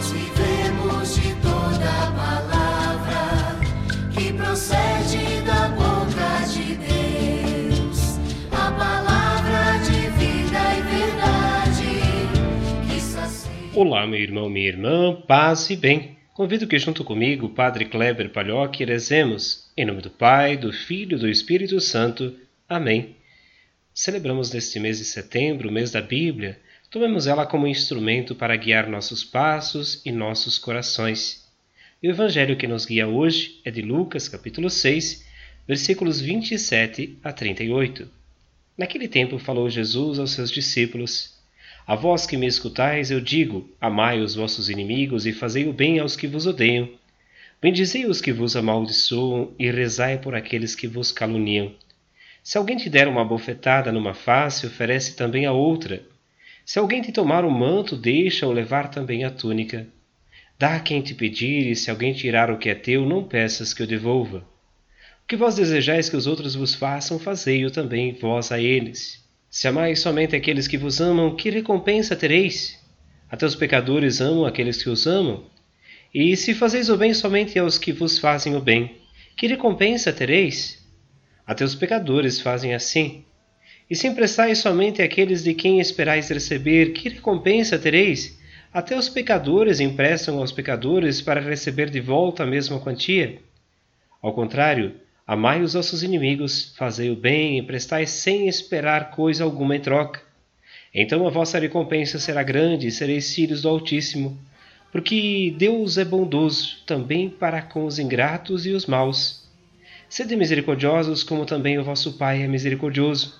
Nós vivemos de toda palavra que procede da de Deus, a palavra de vida e verdade que. Olá, meu irmão, minha irmã, paz e bem. Convido que junto comigo, Padre Kleber Palhoque, rezemos em nome do Pai, do Filho e do Espírito Santo. Amém. Celebramos neste mês de setembro, o mês da Bíblia, Tomemos ela como instrumento para guiar nossos passos e nossos corações. E o evangelho que nos guia hoje é de Lucas, capítulo 6, versículos 27 a 38. Naquele tempo falou Jesus aos seus discípulos: A vós que me escutais, eu digo: Amai os vossos inimigos e fazei o bem aos que vos odeiam. Bendizei os que vos amaldiçoam e rezai por aqueles que vos caluniam. Se alguém te der uma bofetada numa face, oferece também a outra. Se alguém te tomar o manto, deixa-o levar também a túnica. Dá quem te pedir, e se alguém tirar o que é teu, não peças que o devolva. O que vós desejais que os outros vos façam, fazei-o também vós a eles. Se amais somente aqueles que vos amam, que recompensa tereis? Até os pecadores amam aqueles que os amam. E se fazeis o bem somente aos que vos fazem o bem, que recompensa tereis? Até os pecadores fazem assim. E se emprestais somente àqueles de quem esperais receber, que recompensa tereis? Até os pecadores emprestam aos pecadores para receber de volta a mesma quantia. Ao contrário, amai os vossos inimigos, fazei o bem e prestai sem esperar coisa alguma em troca. Então a vossa recompensa será grande e sereis filhos do Altíssimo, porque Deus é bondoso também para com os ingratos e os maus. Sede misericordiosos, como também o vosso Pai é misericordioso.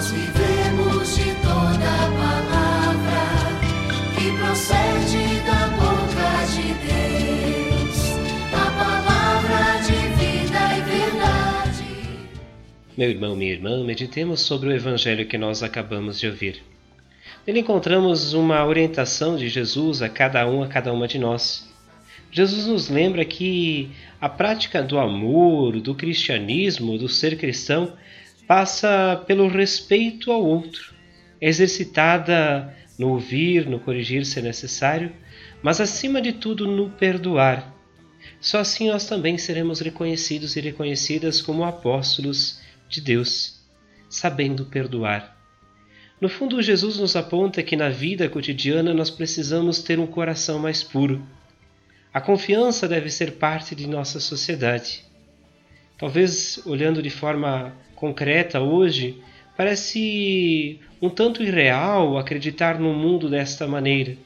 Nós vivemos de toda palavra que procede da boca de Deus, a palavra de vida e verdade. Meu irmão, minha irmã, meditemos sobre o evangelho que nós acabamos de ouvir. Nele encontramos uma orientação de Jesus a cada um, a cada uma de nós. Jesus nos lembra que a prática do amor, do cristianismo, do ser cristão, passa pelo respeito ao outro, exercitada no ouvir, no corrigir se necessário, mas acima de tudo no perdoar. Só assim nós também seremos reconhecidos e reconhecidas como apóstolos de Deus, sabendo perdoar. No fundo, Jesus nos aponta que na vida cotidiana nós precisamos ter um coração mais puro. A confiança deve ser parte de nossa sociedade. Talvez olhando de forma concreta hoje, parece um tanto irreal acreditar num mundo desta maneira.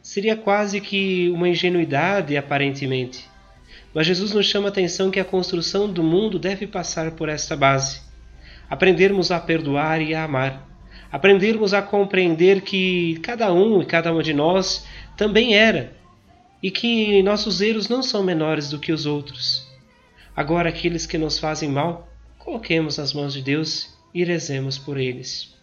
Seria quase que uma ingenuidade, aparentemente. Mas Jesus nos chama a atenção que a construção do mundo deve passar por esta base. Aprendermos a perdoar e a amar. Aprendermos a compreender que cada um e cada uma de nós também era e que nossos erros não são menores do que os outros. Agora, aqueles que nos fazem mal, coloquemos nas mãos de Deus e rezemos por eles.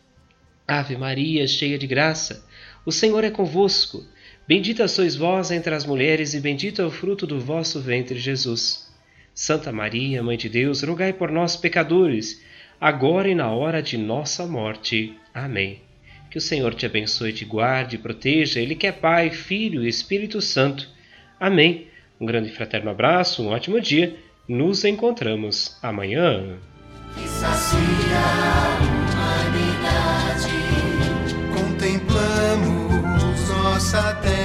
Ave Maria, cheia de graça, o Senhor é convosco. Bendita sois vós entre as mulheres, e bendito é o fruto do vosso ventre, Jesus. Santa Maria, Mãe de Deus, rogai por nós, pecadores, agora e na hora de nossa morte. Amém. Que o Senhor te abençoe, te guarde, proteja, Ele que é Pai, Filho e Espírito Santo. Amém. Um grande fraterno abraço, um ótimo dia. Nos encontramos amanhã que sacia a humanidade. Contemplamos nossa terra